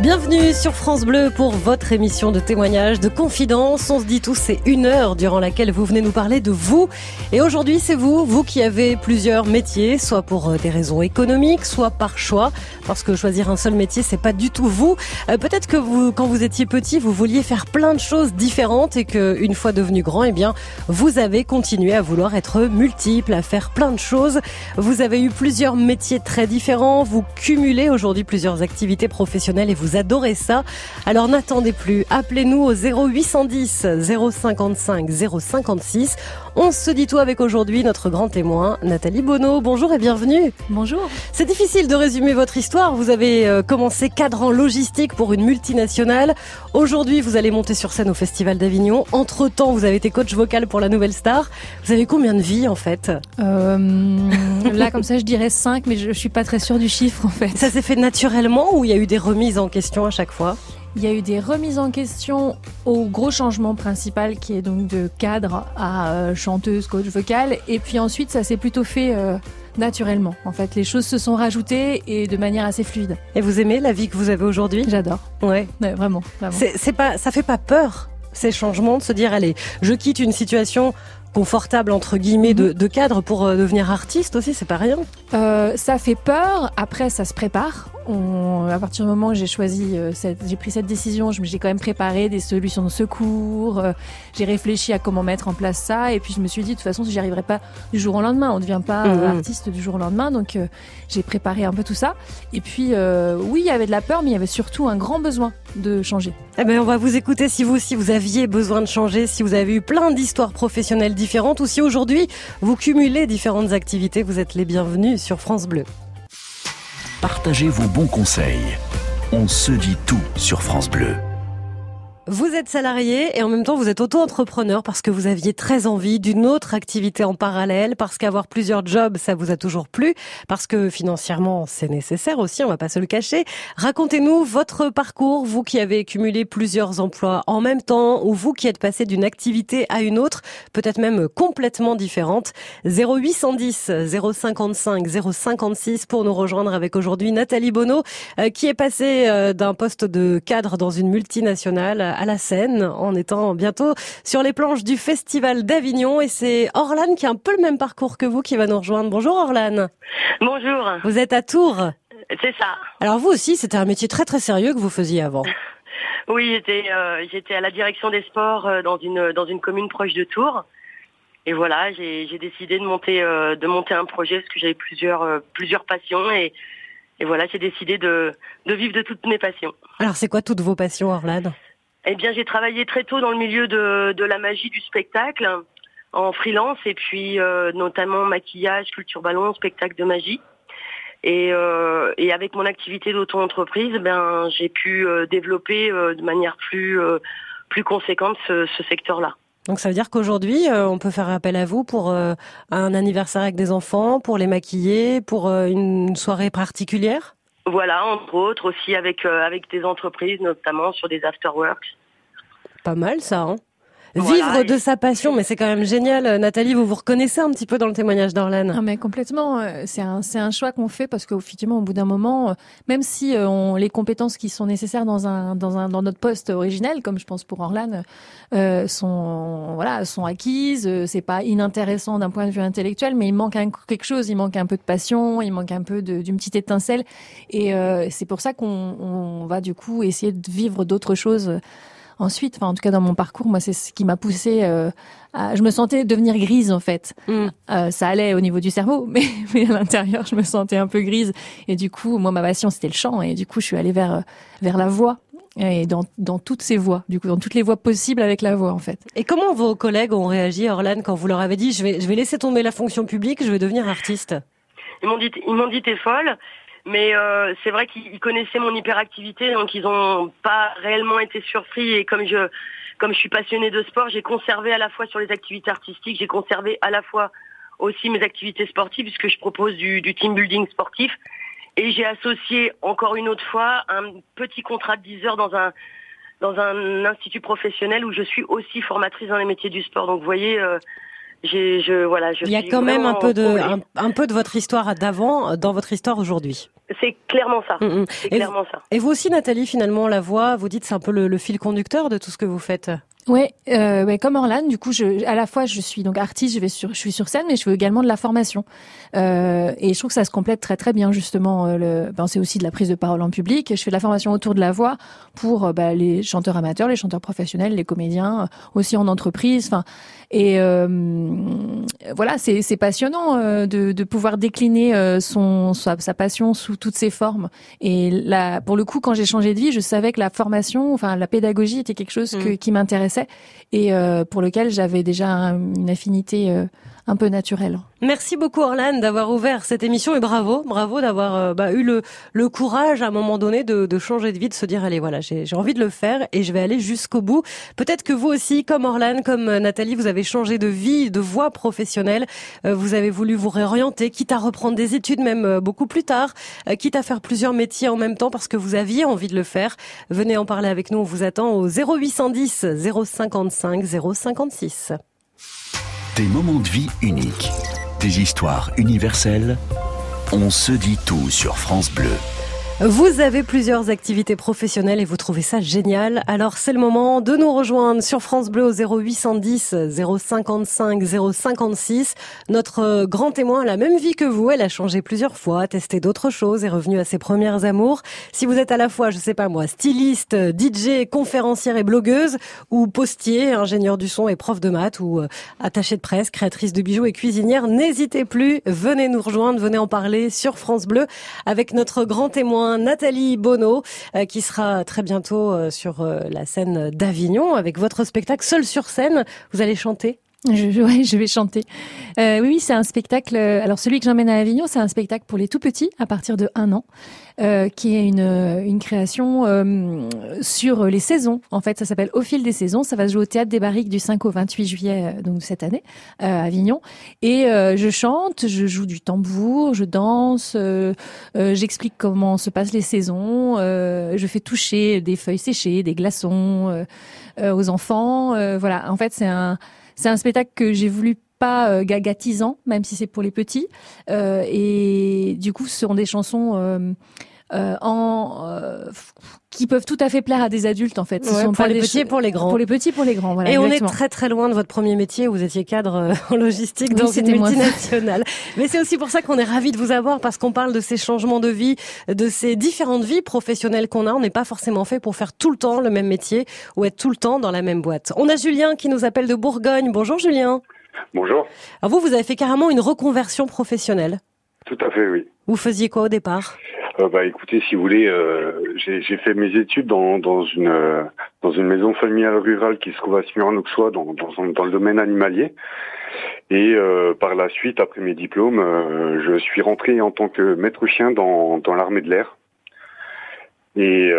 Bienvenue sur France Bleu pour votre émission de témoignages, de confidence. On se dit tous, c'est une heure durant laquelle vous venez nous parler de vous. Et aujourd'hui, c'est vous, vous qui avez plusieurs métiers, soit pour euh, des raisons économiques, soit par choix, parce que choisir un seul métier, c'est pas du tout vous. Euh, peut-être que vous, quand vous étiez petit, vous vouliez faire plein de choses différentes et que, une fois devenu grand, eh bien, vous avez continué à vouloir être multiple, à faire plein de choses. Vous avez eu plusieurs métiers très différents. Vous cumulez aujourd'hui plusieurs activités professionnelles et vous vous adorez ça. Alors n'attendez plus, appelez-nous au 0810 055 056. On se dit tout avec aujourd'hui notre grand témoin, Nathalie Bonneau. Bonjour et bienvenue. Bonjour. C'est difficile de résumer votre histoire. Vous avez euh, commencé cadre en logistique pour une multinationale. Aujourd'hui, vous allez monter sur scène au Festival d'Avignon. Entre-temps, vous avez été coach vocal pour la Nouvelle Star. Vous avez combien de vies en fait euh, Là, comme ça, je dirais 5, mais je, je suis pas très sûre du chiffre en fait. Ça s'est fait naturellement ou il y a eu des remises en question à chaque fois? Il y a eu des remises en question au gros changement principal qui est donc de cadre à euh, chanteuse, coach vocal. Et puis ensuite, ça s'est plutôt fait euh, naturellement. En fait, les choses se sont rajoutées et de manière assez fluide. Et vous aimez la vie que vous avez aujourd'hui? J'adore. Ouais. ouais. vraiment. vraiment. C'est pas, ça fait pas peur ces changements de se dire allez, je quitte une situation confortable entre guillemets de, de cadre pour euh, devenir artiste aussi, c'est pas rien. Euh, ça fait peur. Après, ça se prépare. On, à partir du moment où j'ai choisi, euh, j'ai pris cette décision, j'ai quand même préparé des solutions de secours. J'ai réfléchi à comment mettre en place ça, et puis je me suis dit de toute façon, j'y arriverai pas du jour au lendemain. On ne devient pas mmh. artiste du jour au lendemain, donc j'ai préparé un peu tout ça. Et puis, oui, il y avait de la peur, mais il y avait surtout un grand besoin de changer. Eh ben, on va vous écouter si vous aussi vous aviez besoin de changer, si vous avez eu plein d'histoires professionnelles différentes, ou si aujourd'hui vous cumulez différentes activités. Vous êtes les bienvenus sur France Bleu. Partagez vos bons conseils. On se dit tout sur France Bleu. Vous êtes salarié et en même temps vous êtes auto-entrepreneur parce que vous aviez très envie d'une autre activité en parallèle, parce qu'avoir plusieurs jobs ça vous a toujours plu, parce que financièrement c'est nécessaire aussi, on va pas se le cacher. Racontez-nous votre parcours, vous qui avez cumulé plusieurs emplois en même temps ou vous qui êtes passé d'une activité à une autre, peut-être même complètement différente. 0810 055 056 pour nous rejoindre avec aujourd'hui Nathalie Bonneau euh, qui est passée euh, d'un poste de cadre dans une multinationale à la scène en étant bientôt sur les planches du Festival d'Avignon. Et c'est Orlane qui a un peu le même parcours que vous qui va nous rejoindre. Bonjour Orlane. Bonjour. Vous êtes à Tours. C'est ça. Alors vous aussi, c'était un métier très très sérieux que vous faisiez avant. oui, j'étais euh, j'étais à la direction des sports euh, dans une dans une commune proche de Tours. Et voilà, j'ai décidé de monter euh, de monter un projet parce que j'avais plusieurs plusieurs passions et et voilà, j'ai décidé de de vivre de toutes mes passions. Alors c'est quoi toutes vos passions, Orlane eh bien, j'ai travaillé très tôt dans le milieu de, la magie du spectacle, en freelance, et puis euh, notamment maquillage, culture ballon, spectacle de magie. Et, euh, et avec mon activité d'auto-entreprise, ben, j'ai pu euh, développer de manière plus, plus conséquente ce, ce secteur-là. Donc ça veut dire qu'aujourd'hui, on peut faire appel à vous pour un anniversaire avec des enfants, pour les maquiller, pour une soirée particulière? Voilà, entre autres, aussi avec, euh, avec des entreprises, notamment sur des afterworks. Pas mal ça, hein Vivre de sa passion, mais c'est quand même génial. Nathalie, vous vous reconnaissez un petit peu dans le témoignage d'Orlane Ah mais complètement. Euh, c'est un c'est un choix qu'on fait parce qu'effectivement, au bout d'un moment, euh, même si euh, on, les compétences qui sont nécessaires dans un dans un dans notre poste originel, comme je pense pour Orlane, euh, sont voilà sont acquises. C'est pas inintéressant d'un point de vue intellectuel, mais il manque un, quelque chose. Il manque un peu de passion, il manque un peu d'une petite étincelle, et euh, c'est pour ça qu'on on va du coup essayer de vivre d'autres choses ensuite. Enfin, en tout cas, dans mon parcours, moi, c'est ce qui m'a poussé. Euh, à... Je me sentais devenir grise en fait. Mm. Euh, ça allait au niveau du cerveau, mais, mais à l'intérieur, je me sentais un peu grise. Et du coup, moi, ma passion, c'était le chant. Et du coup, je suis allée vers vers la voix et dans, dans toutes ces voix, du coup, dans toutes les voix possibles avec la voix, en fait. Et comment vos collègues ont réagi, Orlane, quand vous leur avez dit, je vais, je vais laisser tomber la fonction publique, je vais devenir artiste? Ils m'ont dit, ils m'ont dit, t'es folle. Mais euh, c'est vrai qu'ils connaissaient mon hyperactivité, donc ils n'ont pas réellement été surpris. Et comme je, comme je suis passionnée de sport, j'ai conservé à la fois sur les activités artistiques, j'ai conservé à la fois aussi mes activités sportives, puisque je propose du, du team building sportif. Et j'ai associé encore une autre fois un petit contrat de 10 heures dans un dans un institut professionnel où je suis aussi formatrice dans les métiers du sport. Donc vous voyez, euh, je voilà, je Il y a quand même un peu de un, peu de votre histoire d'avant dans votre histoire aujourd'hui. C'est clairement ça. Mm, mm. C'est clairement ça. Et vous aussi, Nathalie, finalement, la voix, vous dites, c'est un peu le, fil conducteur de tout ce que vous faites. Ouais, euh, ouais, comme Orlan, du coup, je, à la fois, je suis donc artiste, je vais sur, je suis sur scène, mais je fais également de la formation. Euh, et je trouve que ça se complète très très bien justement. Euh, le, ben, c'est aussi de la prise de parole en public. Je fais de la formation autour de la voix pour euh, ben, les chanteurs amateurs, les chanteurs professionnels, les comédiens, aussi en entreprise. Enfin, et euh, voilà, c'est, c'est passionnant de, de pouvoir décliner son sa, sa, passion sous toutes ses formes. Et là, pour le coup, quand j'ai changé de vie, je savais que la formation, enfin la pédagogie, était quelque chose que, mmh. qui m'intéressait et pour lequel j'avais déjà une affinité un peu naturel. Merci beaucoup Orlane d'avoir ouvert cette émission et bravo, bravo d'avoir euh, bah, eu le, le courage à un moment donné de, de changer de vie, de se dire allez voilà j'ai envie de le faire et je vais aller jusqu'au bout. Peut-être que vous aussi, comme Orlane, comme euh, Nathalie, vous avez changé de vie, de voie professionnelle. Euh, vous avez voulu vous réorienter, quitte à reprendre des études même beaucoup plus tard, quitte à faire plusieurs métiers en même temps parce que vous aviez envie de le faire. Venez en parler avec nous, on vous attend au 0810 055 056. Des moments de vie uniques, des histoires universelles. On se dit tout sur France Bleu. Vous avez plusieurs activités professionnelles et vous trouvez ça génial. Alors c'est le moment de nous rejoindre sur France Bleu au 0810 055 056. Notre grand témoin a la même vie que vous. Elle a changé plusieurs fois, testé d'autres choses, est revenue à ses premières amours. Si vous êtes à la fois, je sais pas moi, styliste, DJ, conférencière et blogueuse, ou postier, ingénieur du son et prof de maths, ou euh, attachée de presse, créatrice de bijoux et cuisinière, n'hésitez plus, venez nous rejoindre, venez en parler sur France Bleu avec notre grand témoin Nathalie Bonneau, euh, qui sera très bientôt euh, sur euh, la scène d'Avignon avec votre spectacle Seul sur scène. Vous allez chanter? Je, ouais, je vais chanter. Euh, oui, c'est un spectacle. Alors celui que j'emmène à Avignon, c'est un spectacle pour les tout petits à partir de un an, euh, qui est une, une création euh, sur les saisons. En fait, ça s'appelle Au fil des saisons. Ça va se jouer au théâtre des Barriques du 5 au 28 juillet, donc cette année, à Avignon. Et je chante, je joue du tambour, je danse, j'explique comment se passent les saisons, je fais toucher des feuilles séchées, des glaçons aux enfants. voilà. En fait, c'est un c'est un spectacle que j'ai voulu pas euh, gagatisant, même si c'est pour les petits. Euh, et du coup, ce sont des chansons euh, en euh, qui peuvent tout à fait plaire à des adultes en fait. Ce sont pour les petits et pour les grands. Pour les petits, pour les grands. Voilà, et on est très très loin de votre premier métier. Vous étiez cadre euh, en logistique dans une multinationale. Mais c'est aussi pour ça qu'on est ravi de vous avoir parce qu'on parle de ces changements de vie, de ces différentes vies professionnelles qu'on a. On n'est pas forcément fait pour faire tout le temps le même métier ou être tout le temps dans la même boîte. On a Julien qui nous appelle de Bourgogne. Bonjour Julien. Bonjour. Alors vous, vous avez fait carrément une reconversion professionnelle. Tout à fait, oui. Vous faisiez quoi au départ? Euh, bah écoutez, si vous voulez, euh, j'ai fait mes études dans, dans une euh, dans une maison familiale rurale qui se trouve à Smyrne-Auxois, dans, dans, dans, le domaine animalier. Et par la suite, après mes diplômes, je suis rentré en tant que maître chien dans, dans l'armée de l'air. Et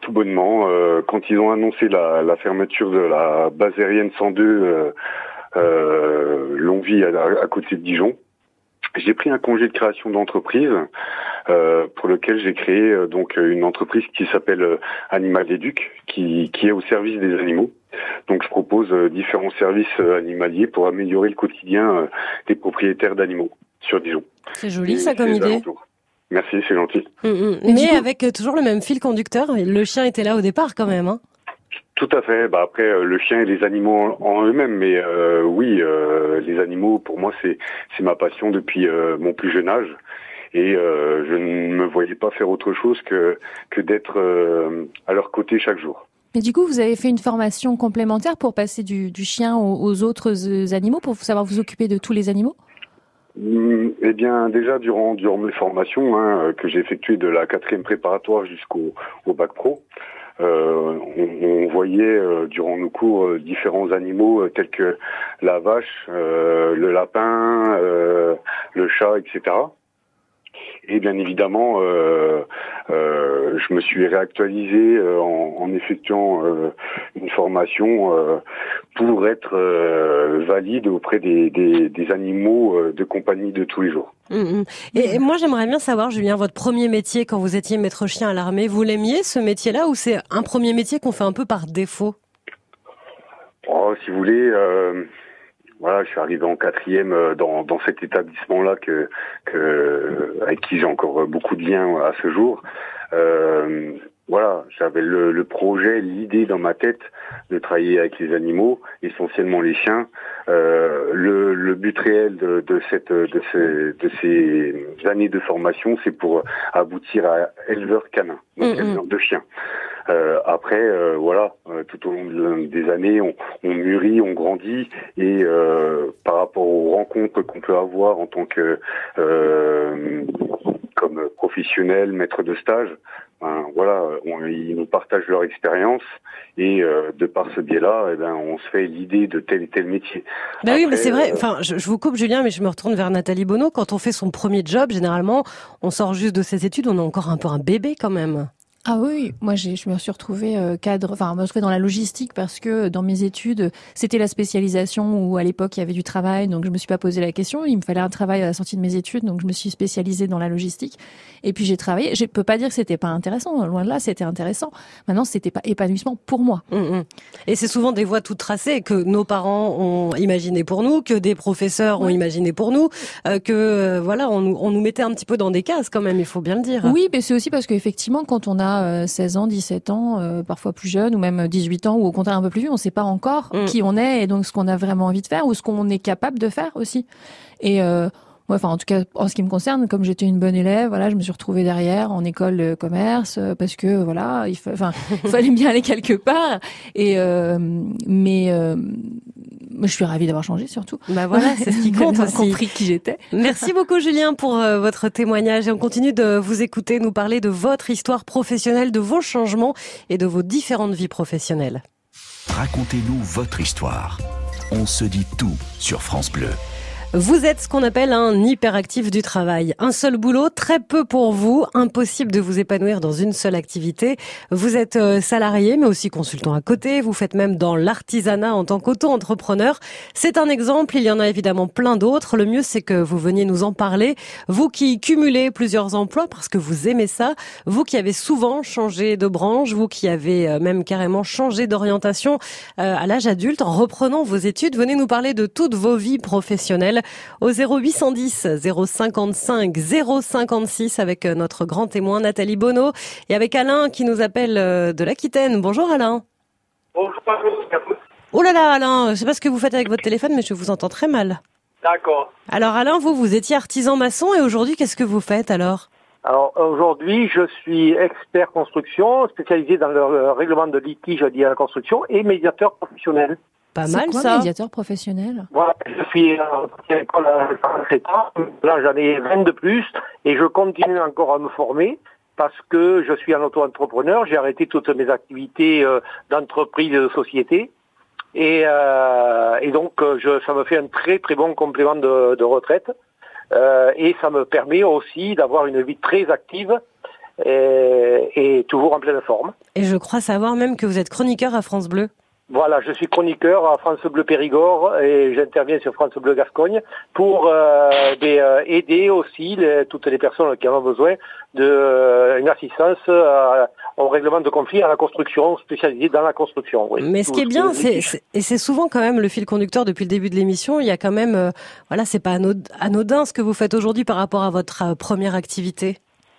tout bonnement, quand ils ont annoncé la, la, fermeture de la base aérienne 102 euh, Longvie à, à côté de Dijon, j'ai pris un congé de création d'entreprise euh, pour lequel j'ai créé euh, donc une entreprise qui s'appelle euh, Animal Éduc, qui, qui est au service des animaux. Donc je propose différents services animaliers pour améliorer le quotidien des propriétaires d'animaux sur Dijon. C'est joli ça comme idée. Merci, c'est gentil. Mm, mm. Mais avec toujours le même fil conducteur, le chien était là au départ quand même. Hein tout à fait. Bah après, euh, le chien et les animaux en, eux-mêmes, mais euh, oui, euh, les animaux, pour moi, c'est c'est ma passion depuis mon plus jeune âge, et je ne me voyais pas faire autre chose que que d'être à leur côté chaque jour. Mais du coup, vous avez fait une formation complémentaire pour passer du, du chien aux, autres animaux, pour savoir vous occuper de tous les animaux? Mm, eh bien, déjà durant durant mes formations hein, que j'ai effectuées de la quatrième préparatoire jusqu'au au bac pro, euh, on, on, voyait euh, durant nos cours euh, différents animaux tels que la vache, le lapin, le chat, etc. Et bien évidemment, euh, euh, je me suis réactualisé en, en, effectuant euh, une formation pour être valide auprès des, des, des, animaux de compagnie de tous les jours. Mmh, mmh. Et, moi, j'aimerais bien savoir, Julien, votre premier métier quand vous étiez maître chien à l'armée, vous l'aimiez ce métier-là ou c'est un premier métier qu'on fait un peu par défaut? Oh, Si vous voulez, voilà, je suis arrivé en quatrième dans, dans cet établissement-là que, que avec qui j'ai encore beaucoup de liens à ce jour. Euh, voilà, j'avais le, le, projet, l'idée dans ma tête de travailler avec les animaux, essentiellement les chiens. Euh, le, le, but réel de, de cette de ces, de ces années de formation, c'est pour aboutir à éleveur canin, donc éleveur de chiens. Euh, après, euh, voilà, euh, tout au long des années, on, on mûrit, on grandit, et euh, par rapport aux rencontres qu'on peut avoir en tant que comme professionnel, maître de stage, ben, voilà, on, ils nous partagent leur expérience et euh, de par ce biais-là, eh ben, on se fait l'idée de tel et tel métier. Bah oui, mais c'est vrai. Enfin, je, je, vous coupe, Julien, mais je me retourne vers Nathalie Bonneau. Quand on fait son premier job, généralement, on sort juste de ses études, on est encore un peu un bébé quand même. Ah oui, moi je me suis retrouvée euh, cadre, enfin me dans la logistique parce que dans mes études c'était la spécialisation où à l'époque il y avait du travail, donc je me suis pas posé la question. Il me fallait un travail à la sortie de mes études, donc je me suis spécialisée dans la logistique. Et puis j'ai travaillé. Je peux pas dire que c'était pas intéressant, loin de là, c'était intéressant. Maintenant c'était pas épanouissement pour moi. Mmh, mmh. Et c'est souvent des voies toutes tracées que nos parents ont imaginé pour nous, que des professeurs ont imaginé pour nous, euh, que euh, voilà on, on nous mettait un petit peu dans des cases quand même, il faut bien le dire. Oui, mais c'est aussi parce qu'effectivement quand on a 16 euh, ans, 17 ans, euh, parfois plus jeune, ou même 18 ans, ou au contraire un peu plus vieux, on ne sait pas encore mm. qui on est et donc ce qu'on a vraiment envie de faire ou ce qu'on est capable de faire aussi. Et euh, enfin en tout cas en ce qui me concerne, comme j'étais une bonne élève, voilà, je me suis retrouvée derrière en école de commerce parce que voilà, il, enfin, il fallait bien aller quelque part. Et mais je suis ravie d'avoir changé surtout. Bah voilà, c'est ce qui compte aussi. compris qui j'étais. Merci beaucoup Julien pour euh, votre témoignage et on continue de vous écouter, nous parler de votre histoire professionnelle, de vos changements et de vos différentes vies professionnelles. Racontez-nous votre histoire. On se dit tout sur France Bleu. Vous êtes ce qu'on appelle un hyperactif du travail. Un seul boulot, très peu pour vous, impossible de vous épanouir dans une seule activité. Vous êtes euh, salarié, mais aussi consultant à côté. Vous faites même dans l'artisanat en tant qu'auto-entrepreneur. C'est un exemple, il y en a évidemment plein d'autres. Le mieux, c'est que vous veniez nous en parler. Vous qui cumulez plusieurs emplois parce que vous aimez ça. Vous qui avez souvent changé de branche. Vous qui avez euh, même carrément changé d'orientation euh, à l'âge adulte en reprenant vos études. Venez nous parler de toutes vos vies professionnelles au 0810 055 056 avec euh, notre grand témoin Nathalie Bonneau et avec Alain qui nous appelle euh, de l'Aquitaine. Bonjour Alain. Bonjour. Oh là là Alain, je sais pas ce que vous faites avec votre téléphone mais je vous entends très mal. D'accord. Alors Alain, vous, vous étiez artisan maçon et aujourd'hui, qu'est-ce que vous faites alors? Alors aujourd'hui, je suis expert construction, spécialisé dans le règlement de litige lié à la construction et médiateur professionnel. Pas mal quoi, ça. médiateur professionnel? Voilà, je suis à l'école à 37 ans, là j'en ai 20 de plus et je continue encore à me former parce que je suis un auto-entrepreneur, j'ai arrêté toutes mes activités euh, d'entreprise et de société. Et, euh, et donc euh, je, ça me fait un très très bon complément de, de retraite euh, et ça me permet aussi d'avoir une vie très active et, et toujours en pleine forme. Et je crois savoir même que vous êtes chroniqueur à France Bleu. Voilà, je suis chroniqueur à France Bleu Périgord et j'interviens sur France Bleu Gascogne pour euh, des, euh, aider aussi les, toutes les personnes qui en ont besoin de euh, assistance au règlement de conflits à la construction, spécialisée dans la construction. Oui. Mais ce qui est bien, c'est et c'est souvent quand même le fil conducteur depuis le début de l'émission. Il y a quand même, voilà, c'est pas anodin ce que vous faites aujourd'hui par rapport à votre première activité.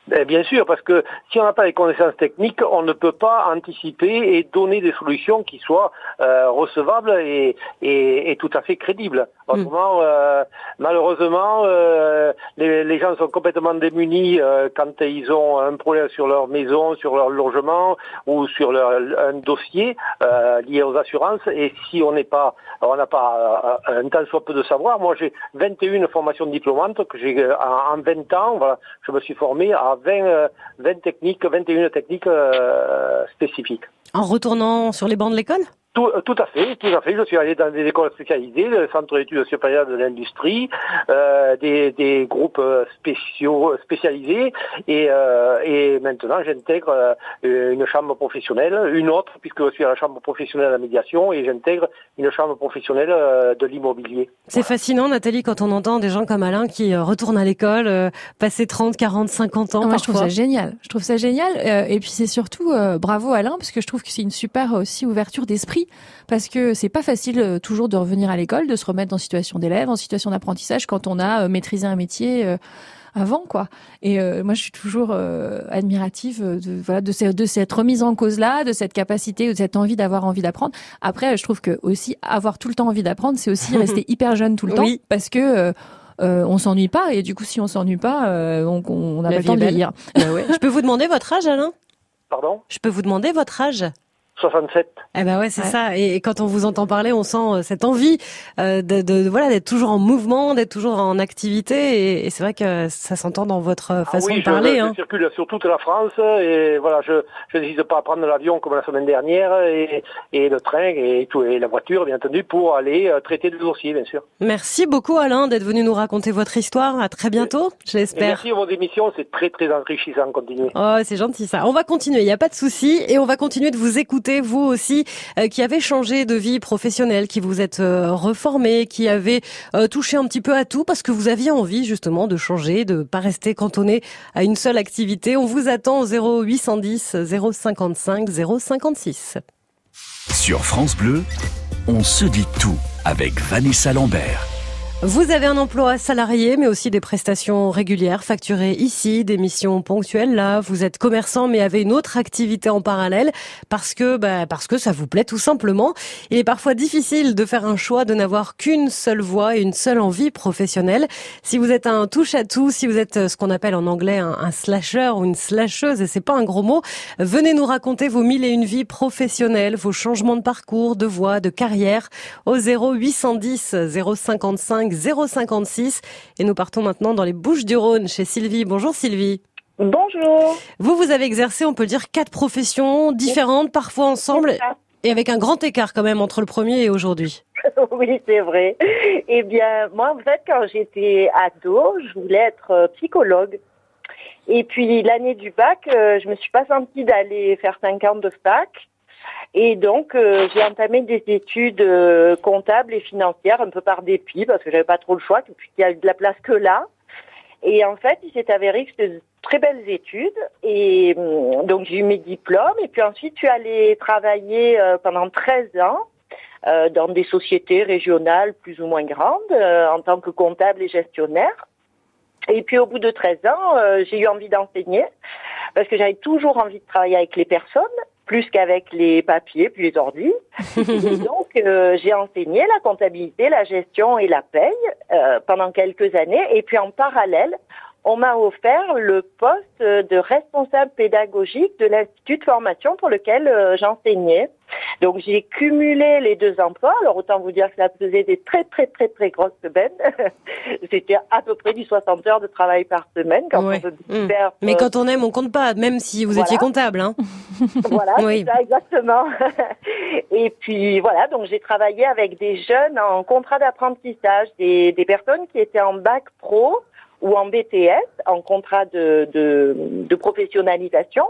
Ben, bien sûr, parce que si on n'a pas les connaissances techniques, on ne peut pas anticiper et donner des solutions qui soient euh, recevables et, et, et, tout à fait crédibles. Autrement, euh, malheureusement, euh, les, les, gens sont complètement démunis euh, quand ils ont un problème sur leur maison, sur leur logement ou sur leur, un dossier euh, lié aux assurances. Et si on n'est pas, on n'a pas euh, un temps soit peu de savoir. Moi, j'ai 21 formations diplômantes que j'ai en, en 20 ans. Voilà, je me suis formé à 20, 20 euh, techniques, 21 techniques euh, spécifiques. En retournant sur les bancs de l'école? Tout, tout, à fait, tout à fait. Je suis allé dans des écoles spécialisées, le Centre d'études supérieures de l'industrie, euh, des, des, groupes spéciaux, spécialisés, et, euh, et maintenant j'intègre euh, une chambre professionnelle, une autre puisque je suis à la chambre professionnelle de la médiation, et j'intègre une chambre professionnelle euh, de l'immobilier. C'est voilà. fascinant, Nathalie, quand on entend des gens comme Alain qui retournent à l'école, euh, passer 30, 40, 50 ans. Ah, moi, je trouve ça génial. Je trouve ça génial, et puis c'est surtout bravo Alain, parce que je trouve que c'est une super aussi ouverture d'esprit parce que c'est pas facile toujours de revenir à l'école, de se remettre en situation d'élève, en situation d'apprentissage quand on a maîtrisé un métier avant quoi. Et euh, moi je suis toujours euh, admirative de voilà de, cette, de cette remise en cause là, de cette capacité, de cette envie d'avoir envie d'apprendre. Après je trouve que aussi avoir tout le temps envie d'apprendre, c'est aussi rester hyper jeune tout le temps parce que euh, euh, on s'ennuie pas et du coup si on s'ennuie pas, euh, on, on a pas le temps de lire. Bah ouais. Je peux vous demander votre âge, Alain? Pardon? Je peux vous demander votre âge 67. Eh ben ouais, c'est ça. Et, quand on vous entend parler, on sent euh, cette envie euh, de, de, voilà d'être toujours en mouvement, d'être toujours en activité. Et, c'est vrai que ça s'entend dans votre ah façon de parler. Je, hein. je circule sur toute la France et voilà, je je n'hésite pas à prendre l'avion comme la semaine dernière et, et le train et tout et la voiture bien entendu pour aller euh, traiter des dossiers bien sûr. Merci beaucoup Alain d'être venu nous raconter votre histoire. À très bientôt, je l'espère. Merci pour vos émissions, c'est très très enrichissant. Continuez. Oh, c'est gentil ça. On va continuer, il n'y a pas de souci et on va continuer de vous écouter vous aussi euh, qui avez changé de vie professionnelle, qui vous êtes euh, reformé, qui avez euh, touché un petit peu à tout parce que vous aviez envie justement de changer, de pas rester cantonné à une seule activité. On vous attend au 0810 055 056. Sur France Bleu, on se dit tout avec Vanessa Lambert. Vous avez un emploi salarié, mais aussi des prestations régulières facturées ici, des missions ponctuelles là. Vous êtes commerçant, mais avez une autre activité en parallèle parce que, bah, parce que ça vous plaît tout simplement. Il est parfois difficile de faire un choix, de n'avoir qu'une seule voie et une seule envie professionnelle. Si vous êtes un touche à tout, si vous êtes euh, ce qu'on appelle en anglais un, slasher ou une slasheuse, et c'est pas un gros mot, venez nous raconter vos mille et une vies professionnelles, vos changements de parcours, de voie, de carrière au 0810 055 056. Et nous partons maintenant dans les Bouches du Rhône chez Sylvie. Bonjour Sylvie. Bonjour. Vous, vous avez exercé, on peut dire, quatre professions différentes, parfois ensemble, et avec un grand écart quand même entre le premier et aujourd'hui. oui, c'est vrai. Eh bien, moi, en fait, quand j'étais ado, je voulais être euh, psychologue. Et puis, l'année du bac, euh, je me suis pas sentie d'aller faire 5 ans de fac. Et donc, euh, j'ai entamé des études euh, comptables et financières un peu par dépit parce que j'avais pas trop le choix, puisqu'il y a de la place que là. Et en fait, il s'est avéré que c'était de très belles études. Et hum, donc, j'ai eu mes diplômes. Et puis ensuite, je suis allée travailler euh, pendant 13 ans dans des sociétés régionales plus ou moins grandes en tant que comptable et gestionnaire. Et puis au bout de 13 ans, j'ai eu envie d'enseigner parce que j'avais toujours envie de travailler avec les personnes plus qu'avec les papiers, puis les ordi. donc, euh, j'ai enseigné la comptabilité, la gestion et la paye euh, pendant quelques années. Et puis, en parallèle, on m'a offert le poste de responsable pédagogique de l'institut de formation pour lequel euh, j'enseignais. Donc j'ai cumulé les deux emplois. Alors autant vous dire que ça faisait des très très très très grosses semaines. C'était à peu près du 60 heures de travail par semaine quand on mmh. faire. Mais quand on aime, on compte pas, même si vous étiez comptable. Hein. voilà, oui. ça, exactement. Et puis voilà, donc j'ai travaillé avec des jeunes en contrat d'apprentissage, des, des personnes qui étaient en bac pro ou en BTS, en contrat de, de, de professionnalisation.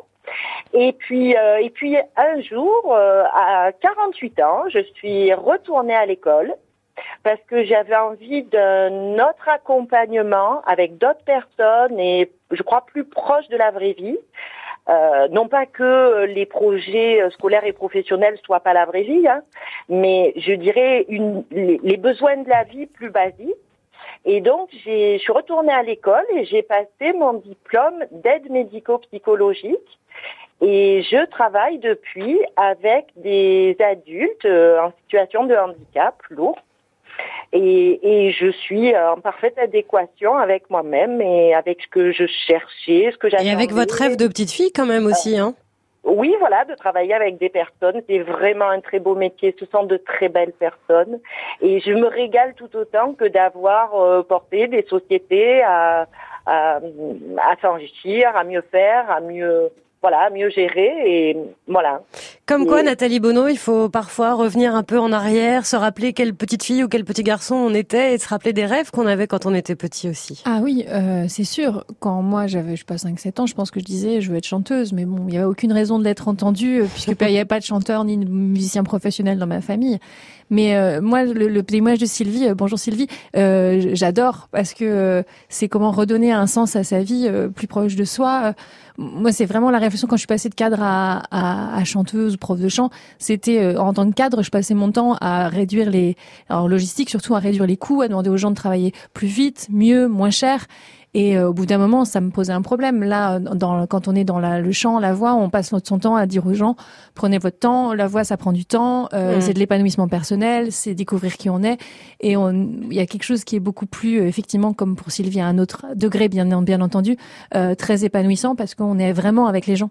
Et puis, euh, et puis un jour, euh, à 48 ans, je suis retournée à l'école parce que j'avais envie d'un autre accompagnement avec d'autres personnes et je crois plus proche de la vraie vie. Euh, non pas que les projets scolaires et professionnels soient pas la vraie vie, hein, mais je dirais une, les, les besoins de la vie plus basiques et donc, je suis retournée à l'école et j'ai passé mon diplôme d'aide médico-psychologique. Et je travaille depuis avec des adultes euh, en situation de handicap lourd. Et, et, je suis en parfaite adéquation avec moi-même et avec ce que je cherchais, ce que j'avais. Et avec votre rêve de petite fille quand même aussi, hein oui, voilà, de travailler avec des personnes, c'est vraiment un très beau métier. Ce sont de très belles personnes, et je me régale tout autant que d'avoir euh, porté des sociétés à, à, à s'enrichir, à mieux faire, à mieux voilà, mieux gérer et voilà. Comme quoi, Nathalie Bonneau, il faut parfois revenir un peu en arrière, se rappeler quelle petite fille ou quel petit garçon on était et se rappeler des rêves qu'on avait quand on était petit aussi. Ah oui, euh, c'est sûr. Quand moi j'avais, je sais pas, 5-7 ans, je pense que je disais je veux être chanteuse, mais bon, il n'y avait aucune raison de l'être entendue euh, puisque il n'y avait pas de chanteur ni de musicien professionnel dans ma famille. Mais euh, moi, le, le témoignage de Sylvie, euh, bonjour Sylvie, euh, j'adore parce que c'est comment redonner un sens à sa vie plus proche de soi. moi, c'est vraiment la réflexion quand je suis passée de cadre à, à, à chanteuse prof de chant, c'était en tant que cadre, je passais mon temps à réduire les, en logistique surtout à réduire les coûts, à demander aux gens de travailler plus vite, mieux, moins cher. Et euh, au bout d'un moment, ça me posait un problème. Là, dans, quand on est dans la, le chant, la voix, on passe notre son temps à dire aux gens prenez votre temps. La voix, ça prend du temps. Euh, mm. C'est de l'épanouissement personnel, c'est découvrir qui on est. Et il y a quelque chose qui est beaucoup plus, euh, effectivement, comme pour Sylvie, à un autre degré, bien, bien entendu, très épanouissant parce qu'on est vraiment avec les gens.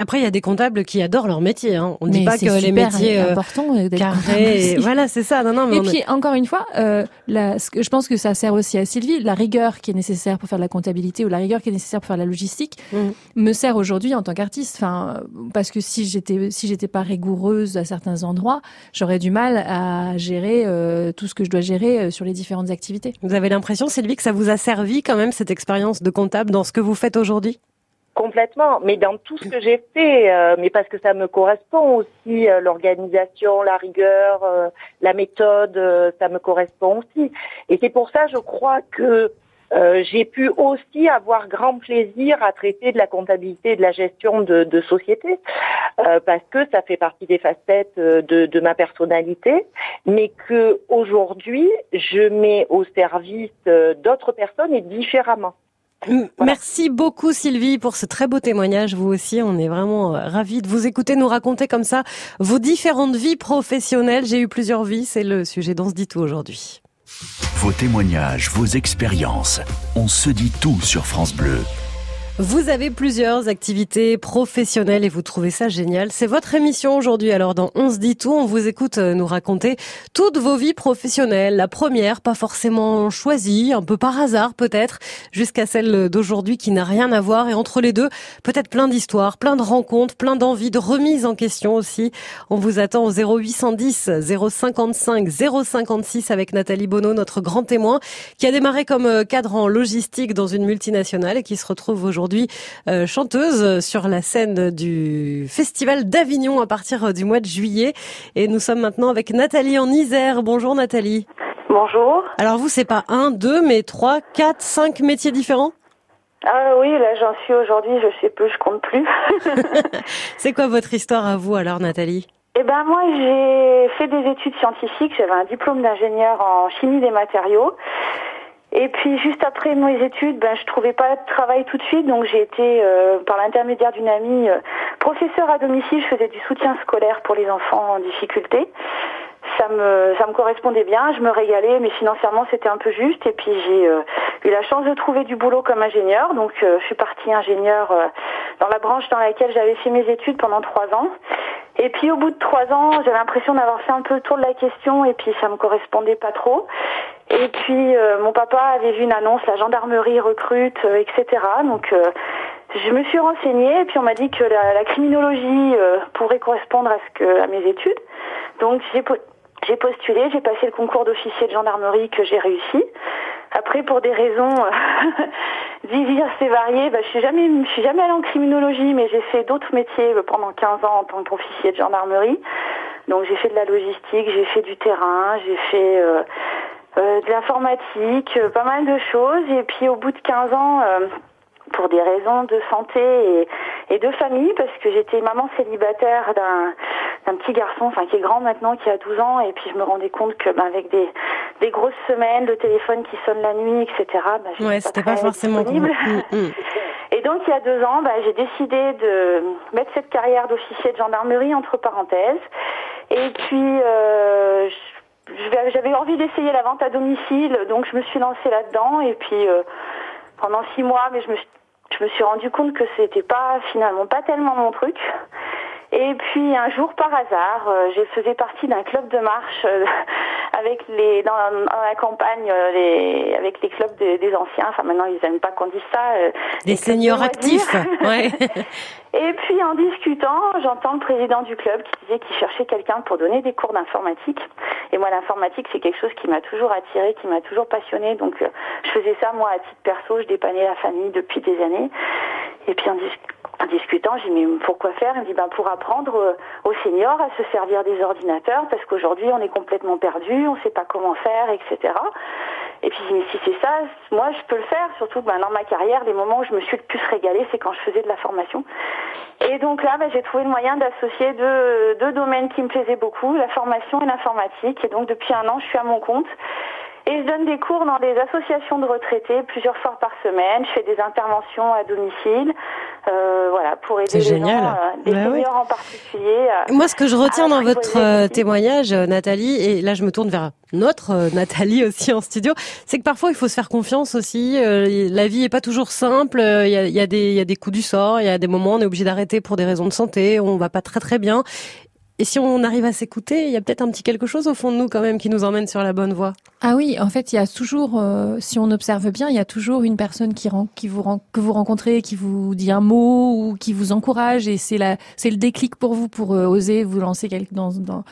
Après, il y a des comptables qui adorent leur métier. Hein. On ne dit pas que les métiers euh, important carrés, voilà, c'est ça. Non, non, mais et puis encore une fois, euh, ce que je pense que ça sert aussi à Sylvie, la rigueur qui est nécessaire pour faire de la comptabilité ou la rigueur qui est nécessaire pour faire de la logistique mm. me sert aujourd'hui en tant qu'artiste. Enfin, parce que si j'étais si j'étais pas rigoureuse à certains endroits, j'aurais du mal à gérer euh, tout ce que je dois gérer euh, sur les différentes activités. Vous avez l'impression, Sylvie, que ça vous a servi quand même cette expérience de comptable dans ce que vous faites aujourd'hui? Complètement, mais dans tout ce que j'ai fait, euh, mais parce que ça me correspond aussi, euh, l'organisation, la rigueur, euh, la méthode, ça me correspond aussi. Et c'est pour ça, je crois que j'ai pu aussi avoir grand plaisir à traiter de la comptabilité et de la gestion de, de société, parce que ça fait partie des facettes de, de ma personnalité, mais que aujourd'hui, je mets au service d'autres personnes et différemment. Merci beaucoup Sylvie pour ce très beau témoignage. Vous aussi, on est vraiment euh, ravis de vous écouter nous raconter comme ça vos différentes vies professionnelles. J'ai eu plusieurs vies, c'est le sujet dont se dit tout aujourd'hui. Vos témoignages, vos expériences, on se dit tout sur France Bleu. Vous avez plusieurs activités professionnelles et vous trouvez ça génial. C'est votre émission aujourd'hui. Alors dans On se dit tout, on vous écoute euh, nous raconter toutes vos vies professionnelles. La première, pas forcément choisie, un peu par hasard peut-être, jusqu'à celle d'aujourd'hui qui n'a rien à voir. Et entre les deux, peut-être plein d'histoires, plein de rencontres, plein d'envies, de remises en question aussi. On vous attend au 0810 055 056 avec Nathalie Bonneau, notre grand témoin, qui a démarré comme euh, cadre en logistique dans une multinationale et qui se retrouve aujourd'hui aujourd'hui euh, chanteuse sur la scène du Festival d'Avignon à partir du mois de juillet. Et nous sommes maintenant avec Nathalie en Isère. Bonjour Nathalie. Bonjour. Alors vous, c'est pas un, deux, mais trois, quatre, cinq métiers différents? Ah oui, là j'en suis aujourd'hui, je sais plus, je compte plus. c'est quoi votre histoire à vous alors Nathalie? Eh ben moi j'ai fait des études scientifiques, j'avais un diplôme d'ingénieur en chimie des matériaux et puis juste après mes études, ben je trouvais pas de travail tout de suite, donc j'ai été euh, par l'intermédiaire d'une amie euh, professeur à domicile. Je faisais du soutien scolaire pour les enfants en difficulté. Ça me ça me correspondait bien, je me régalais, mais financièrement c'était un peu juste. Et puis j'ai euh, eu la chance de trouver du boulot comme ingénieur, donc je suis partie ingénieur dans la branche dans laquelle j'avais fait mes études pendant trois ans. Et puis au bout de trois ans, j'avais l'impression d'avoir fait un peu le tour de la question et puis ça me correspondait pas trop. Et puis euh, mon papa avait vu une annonce, la gendarmerie recrute, euh, etc. Donc euh, je me suis renseignée et puis on m'a dit que la, criminologie pourrait correspondre à ce que à mes études. Donc j'ai j'ai postulé, j'ai passé le concours d'officier de gendarmerie que j'ai réussi. Après, pour des raisons diverses et variées, bah, je suis jamais, je suis jamais allée en criminologie, mais j'ai fait d'autres métiers pendant 15 ans en tant qu'officier de gendarmerie. Donc j'ai fait de la logistique, j'ai fait du terrain, j'ai fait euh, de l'informatique, euh, pas mal de choses. Et puis au bout de 15 ans, euh, pour des raisons de santé et, de famille, parce que j'étais maman célibataire d'un petit garçon, enfin qui est grand maintenant, qui a 12 ans, et puis je me rendais compte que ben, avec des, des grosses semaines, le téléphone qui sonne la nuit, etc. Ben, ouais, c'était pas, forcément disponible. Mm, mm. Et donc il y a deux ans, ben, j'ai décidé de mettre cette carrière d'officier de gendarmerie entre parenthèses. Et puis euh, j'avais envie d'essayer la vente à domicile, donc je me suis lancée là-dedans et puis euh, pendant six mois, mais je me, je me suis rendu compte que c'était pas finalement pas tellement mon truc. Et puis un jour par hasard, euh, j'ai faisais partie d'un club de marche euh, avec les dans, la campagne euh, les avec les clubs des anciens. Enfin maintenant ils n'aiment pas qu'on dise ça. des seniors actifs. Ouais. Et puis en discutant, j'entends le président du club qui disait qu'il cherchait quelqu'un pour donner des cours d'informatique. Et moi l'informatique c'est quelque chose qui m'a toujours attiré, qui m'a toujours passionné. Donc je faisais ça moi à titre perso, je dépannais la famille depuis des années. Et puis en discutant en discutant, j'ai dit mais pourquoi faire? Il me dit ben pour apprendre euh, aux seniors à se servir des ordinateurs parce qu'aujourd'hui on est complètement perdu, on ne sait pas comment faire, etc. Et puis si c'est ça, moi je peux le faire, surtout ben, dans ma carrière, les moments où je me suis le plus régalée, c'est quand je faisais de la formation. Et donc là, ben, j'ai trouvé le moyen d'associer deux, deux domaines qui me plaisaient beaucoup, la formation et l'informatique. Et donc depuis un an, je suis à mon compte. Et je donne des cours dans des associations de retraités plusieurs fois par semaine. Je fais des interventions à domicile, euh, voilà, pour aider les génial. gens, euh, des Bah oui. seniors en particulier. euh, Moi, ce que je retiens dans votre euh, témoignage, euh, Nathalie, et là je me tourne vers notre Nathalie aussi en studio, c'est que parfois il faut se faire confiance aussi. la vie est pas toujours simple. Il y, a, il y a des il y a des coups du sort. Il y a des moments où on est obligé d'arrêter pour des raisons de santé. On va pas très très bien. Et si on arrive à s'écouter, il y a peut-être un petit quelque chose au fond de nous quand même qui nous emmène sur la bonne voie. Ah oui, en fait, il y a toujours, euh, si on observe bien, il y a toujours une personne qui, vous que vous rencontrez, qui vous dit un mot ou qui vous encourage, et c'est la, c'est le déclic pour vous pour euh, oser vous lancer dans, dans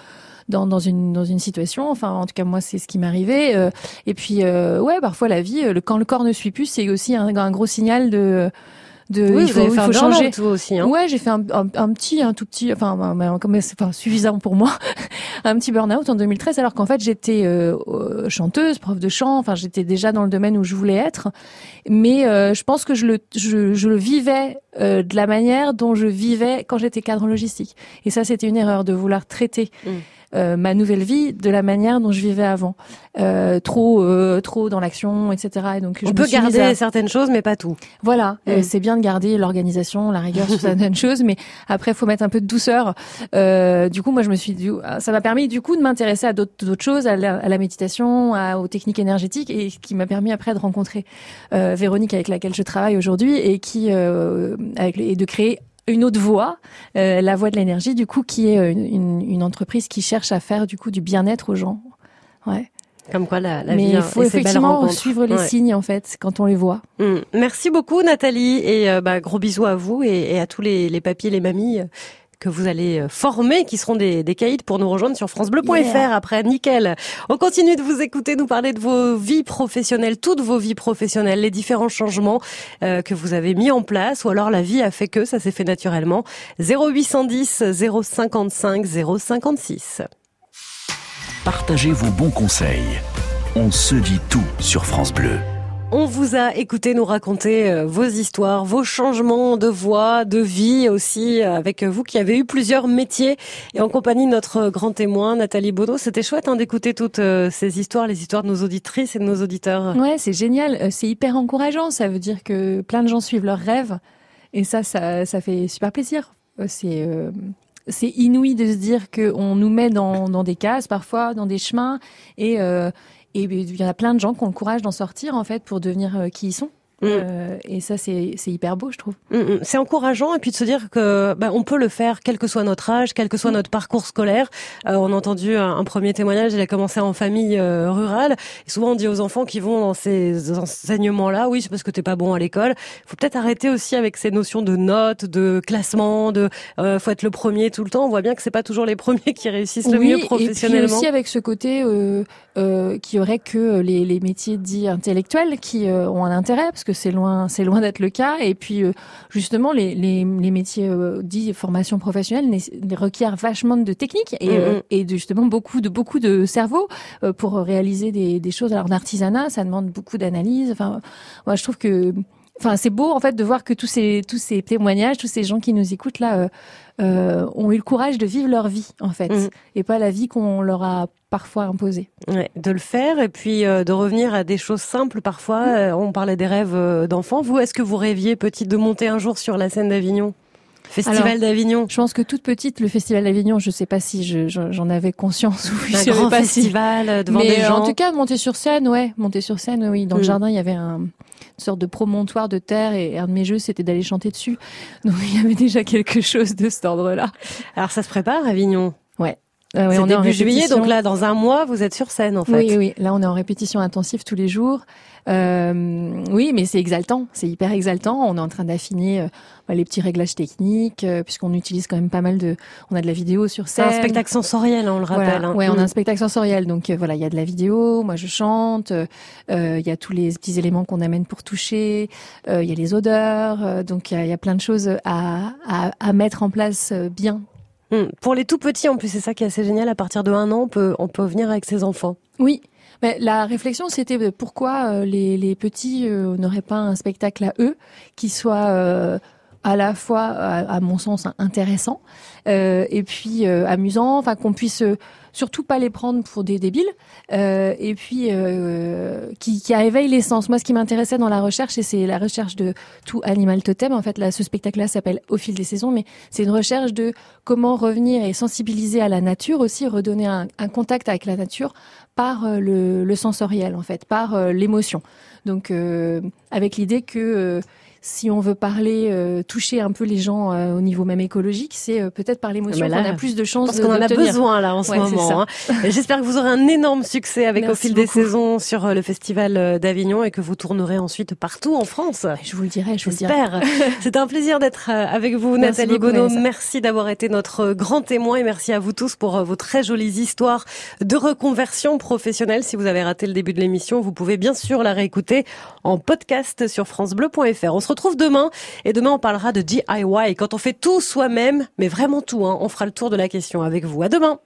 dans, une dans une situation. Enfin en tout cas moi c'est ce qui arrivé euh, et puis euh, ouais parfois la vie euh, quand le corps ne suit plus c'est aussi un gros signal de de Oui, il faut, il changer aussi. Hein. Ouais, j'ai fait un, un, un petit, un tout petit, enfin, comme c'est enfin, suffisant pour moi, un petit burn-out en 2013, alors qu'en fait j'étais euh, euh, chanteuse, prof de chant, enfin j'étais déjà dans le domaine où je voulais être, mais euh, je pense que je le, je, je le vivais euh, de la manière dont je vivais quand j'étais cadre logistique. Et ça, c'était une erreur de vouloir traiter. Mm. Euh, ma nouvelle vie de la manière dont je vivais avant, euh, trop, euh, trop dans l'action, etc. Et donc je On peut garder à- certaines choses, mais pas tout. voilà, euh, Mm. c'est bien de garder l'organisation, la rigueur sur certaines choses, mais après, faut mettre un peu de douceur. Euh, du coup, moi, je me suis dit, ça m'a permis du coup de m'intéresser à d'autres choses, à la, à la méditation, à, aux techniques énergétiques, et qui m'a permis après de rencontrer euh, Véronique avec laquelle je travaille aujourd'hui et qui euh, avec et de créer une autre voie, euh, la voie de l'énergie, du coup, qui est une, une, une entreprise qui cherche à faire du coup du bien-être aux gens. Ouais. Comme quoi la, la Mais vie il hein, faut et effectivement suivre les Ouais. signes en fait quand on les voit. Mm. Merci beaucoup Nathalie et euh, bah, gros bisous à vous et, et à tous les, les papiers, les mamies euh, que vous allez euh, former, qui seront des, des caïds pour nous rejoindre sur francebleu.fr Yeah. après. Nickel. On continue de vous écouter, nous parler de vos vies professionnelles, toutes vos vies professionnelles, les différents changements euh, que vous avez mis en place ou alors la vie a fait que ça s'est fait naturellement. 0810 055 056. Partagez vos bons conseils. On se dit tout sur France Bleu. On vous a écouté nous raconter euh, vos histoires, vos changements de voix, de vie aussi, euh, avec vous qui avez eu plusieurs métiers et en compagnie de notre grand témoin Nathalie Baudot. C'était chouette hein, d'écouter toutes euh, ces histoires, les histoires de nos auditrices et de nos auditeurs. Ouais, c'est génial. Euh, C'est hyper encourageant. Ça veut dire que plein de gens suivent leurs rêves. Et ça, ça, fait super plaisir. Euh, C'est, euh, c'est inouï de se dire qu'on nous met dans, des cases, parfois, dans des chemins. Et, euh, et il y a plein de gens qui ont le courage d'en sortir, en fait, pour devenir euh, qui ils sont. Mm. Euh, et ça, c'est, hyper beau, je trouve. Mm, mm. C'est encourageant et puis de se dire que bah, on peut le faire quel que soit notre âge, quel que soit notre parcours scolaire. Euh, on a entendu un, un premier témoignage, il a commencé en famille euh, rurale. Et souvent on dit aux enfants qui vont dans ces enseignements-là, oui c'est parce que t'es pas bon à l'école. Il faut peut-être arrêter aussi avec ces notions de notes, de classement, de euh, faut être le premier tout le temps. On voit bien que c'est pas toujours les premiers qui réussissent le oui, mieux Et professionnellement. puis aussi avec ce côté euh, euh, qui aurait que les, les métiers dits intellectuels qui euh, ont un intérêt parce que c'est loin c'est loin d'être le cas. Et puis euh, justement les, les, les métiers euh, dits formation professionnelle requièrent vachement de techniques et, Mhm. euh, et de justement beaucoup de beaucoup de cerveau euh, pour réaliser des, des choses. Alors d'artisanat ça demande beaucoup d'analyse. Enfin moi je trouve que Enfin, c'est beau en fait de voir que tous ces tous ces témoignages, tous ces gens qui nous écoutent là euh, euh, ont eu le courage de vivre leur vie en fait, Mhm. et pas la vie qu'on leur a parfois imposée. Ouais, de le faire et puis euh, de revenir à des choses simples parfois. Euh, on parlait des rêves d'enfants. Vous, est-ce que vous rêviez petite de monter un jour sur la scène d'Avignon? Festival d'Avignon? Je pense que toute petite, le festival d'Avignon, je sais pas si je- je- j'en avais conscience ou un grand pas si- festival euh, devant Mais des gens. en tout cas, monter sur scène, ouais, monter sur scène, oui. Dans Mm. le jardin, il y avait un, une sorte de promontoire de terre et un de mes jeux, c'était d'aller chanter dessus. Donc il y avait déjà quelque chose de cet ordre-là. Alors ça se prépare Avignon? Ah ouais, c'est on est en début juillet, donc là dans un mois vous êtes sur scène en fait. Oui, oui, là on est en répétition intensive tous les jours. Euh, oui, mais c'est exaltant, c'est hyper exaltant. On est en train d'affiner euh, les petits réglages techniques, euh, puisqu'on utilise quand même pas mal de. On a de la vidéo sur C'est scène. un spectacle sensoriel, on le Voilà. rappelle. hein. Ouais, on a Mm. un spectacle sensoriel, donc euh, voilà, il y a de la vidéo, moi je chante, il y a tous les petits éléments qu'on amène pour toucher, euh, il y a les odeurs, donc il y y a plein de choses à, à, à mettre en place bien. Mm. Pour les tout petits en plus, c'est ça qui est assez génial. À partir de un an, on peut, on peut venir avec ses enfants. Oui. Mais la réflexion, c'était pourquoi les, les petits n'auraient pas un spectacle à eux qui soit à la fois, à, mon sens, intéressant euh, et puis euh, amusant, enfin qu'on puisse euh, surtout pas les prendre pour des débiles euh, et puis euh, qui, qui éveille l'essence. Moi, ce qui m'intéressait dans la recherche, et c'est la recherche de tout animal totem. En fait, là, ce spectacle-là s'appelle Au fil des saisons, mais c'est une recherche de comment revenir et sensibiliser à la nature aussi, redonner un, contact avec la nature par le, le sensoriel, en fait, par l'émotion. Donc, avec l'idée que si on veut parler, euh, toucher un peu les gens euh, au niveau même écologique, c'est euh, peut-être par l'émotion qu'on a plus de chances Parce qu'on en a besoin là en ce moment. Hein. J'espère que vous aurez un énorme succès avec au fil des saisons sur le festival d'Avignon et que vous tournerez ensuite partout en France. Je vous le dirai, je j'espère. C'est un plaisir d'être avec vous, Nathalie Bonneau. Merci d'avoir été notre grand témoin et merci à vous tous pour vos très jolies histoires de reconversion professionnelle. Si vous avez raté le début de l'émission, vous pouvez bien sûr la réécouter en podcast sur francebleu.fr. On se retrouve demain et demain on parlera de DIY quand on fait tout soi-même, mais vraiment tout. Hein. On fera le tour de la question avec vous. À demain.